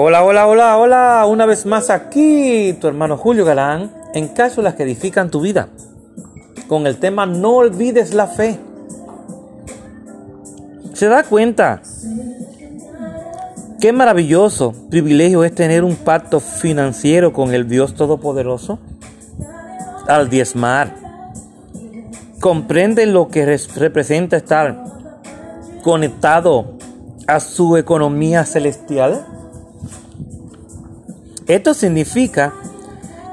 Hola, hola, hola, hola, una vez más aquí tu hermano Julio Galán en cápsulas que edifican tu vida con el tema No olvides la fe. ¿Se da cuenta? Qué maravilloso privilegio es tener un pacto financiero con el Dios Todopoderoso al diezmar. ¿Comprende lo que representa estar conectado a su economía celestial? Esto significa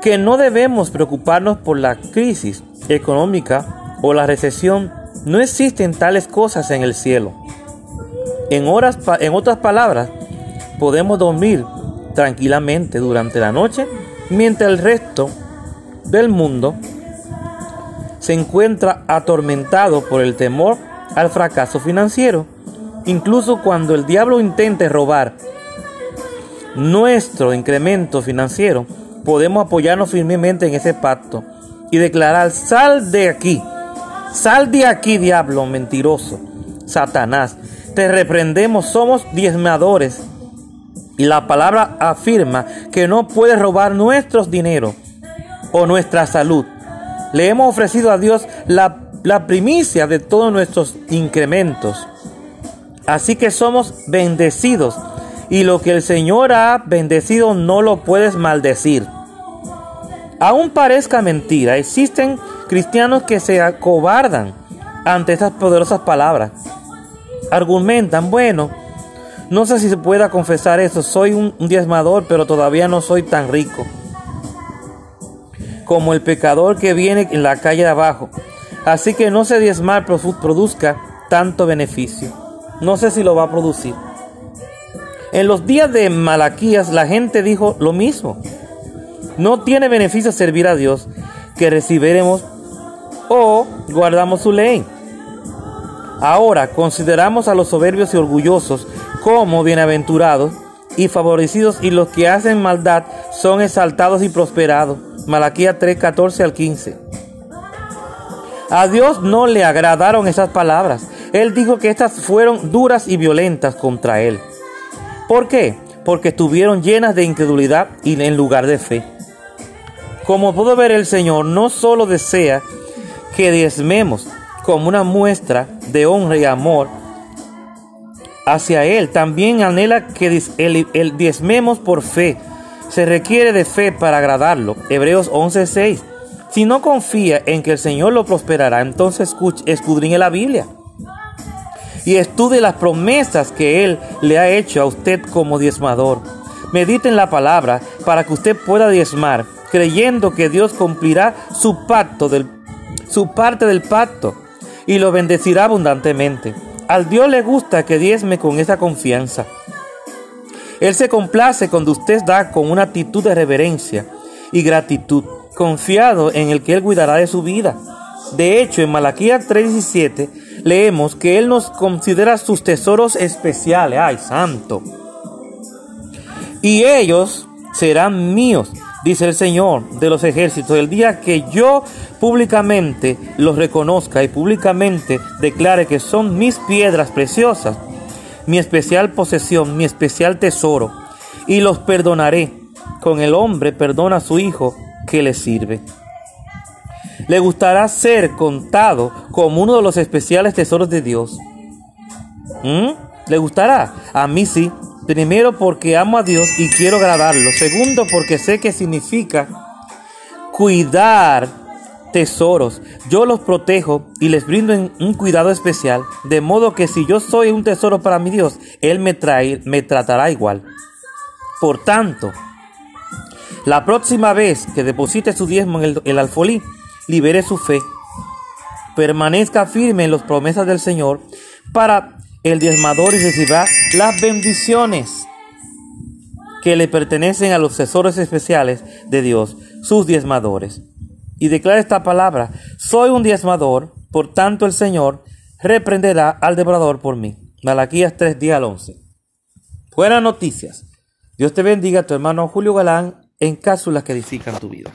que no debemos preocuparnos por la crisis económica o la recesión. No existen tales cosas en el cielo. En, en otras palabras, podemos dormir tranquilamente durante la noche mientras el resto del mundo se encuentra atormentado por el temor al fracaso financiero. Incluso cuando el diablo intente robar nuestro incremento financiero, podemos apoyarnos firmemente en ese pacto y declarar, sal de aquí, sal de aquí, diablo mentiroso, Satanás, te reprendemos, somos diezmadores. Y la palabra afirma que no puedes robar nuestros dineros o nuestra salud. Le hemos ofrecido a Dios la, la primicia de todos nuestros incrementos. Así que somos bendecidos y lo que el Señor ha bendecido no lo puedes maldecir. Aún parezca mentira, existen cristianos que se acobardan ante estas poderosas palabras. Argumentan, bueno, no sé si se pueda confesar eso, soy un diezmador, pero todavía no soy tan rico como el pecador que viene en la calle de abajo. Así que no sé diezmar produzca tanto beneficio. No sé si lo va a producir. En los días de Malaquías la gente dijo lo mismo. No tiene beneficio servir a Dios que recibiremos o guardamos su ley. Ahora consideramos a los soberbios y orgullosos como bienaventurados y favorecidos y los que hacen maldad son exaltados y prosperados. Malaquías 3, 14 al 15. A Dios no le agradaron esas palabras. Él dijo que estas fueron duras y violentas contra él. ¿Por qué? Porque estuvieron llenas de incredulidad y en lugar de fe. Como puedo ver, el Señor no solo desea que diezmemos como una muestra de honra y amor hacia Él, también anhela que diezmemos por fe. Se requiere de fe para agradarlo. Hebreos 11:6. Si no confía en que el Señor lo prosperará, entonces escudriñe la Biblia y estudie las promesas que Él le ha hecho a usted como diezmador. Medite en la palabra para que usted pueda diezmar, creyendo que Dios cumplirá su pacto, su parte del pacto, y lo bendecirá abundantemente. Al Dios le gusta que diezme con esa confianza. Él se complace cuando usted da con una actitud de reverencia y gratitud, confiado en el que Él cuidará de su vida. De hecho, en Malaquías 3:17 leemos que Él nos considera sus tesoros especiales. ¡Ay, santo! Y ellos serán míos, dice el Señor de los ejércitos, el día que yo públicamente los reconozca y públicamente declare que son mis piedras preciosas, mi especial posesión, mi especial tesoro, y los perdonaré. Con el hombre perdona a su hijo que le sirve le gustará ser contado como uno de los especiales tesoros de Dios. ¿Mm? ¿Le gustará? A mí sí. Primero porque amo a Dios y quiero agradarlo. Segundo porque sé que significa cuidar tesoros. Yo los protejo y les brindo un cuidado especial. De modo que si yo soy un tesoro para mi Dios, Él me, trae, me tratará igual. Por tanto, la próxima vez que deposite su diezmo en el, el alfolí, libere su fe, permanezca firme en las promesas del Señor para el diezmador y reciba las bendiciones que le pertenecen a los tesoros especiales de Dios, sus diezmadores. Y declara esta palabra, soy un diezmador, por tanto el Señor reprenderá al devorador por mí. Malaquías 3, día al 11. Buenas noticias. Dios te bendiga, tu hermano Julio Galán, en cápsulas que edifican tu vida.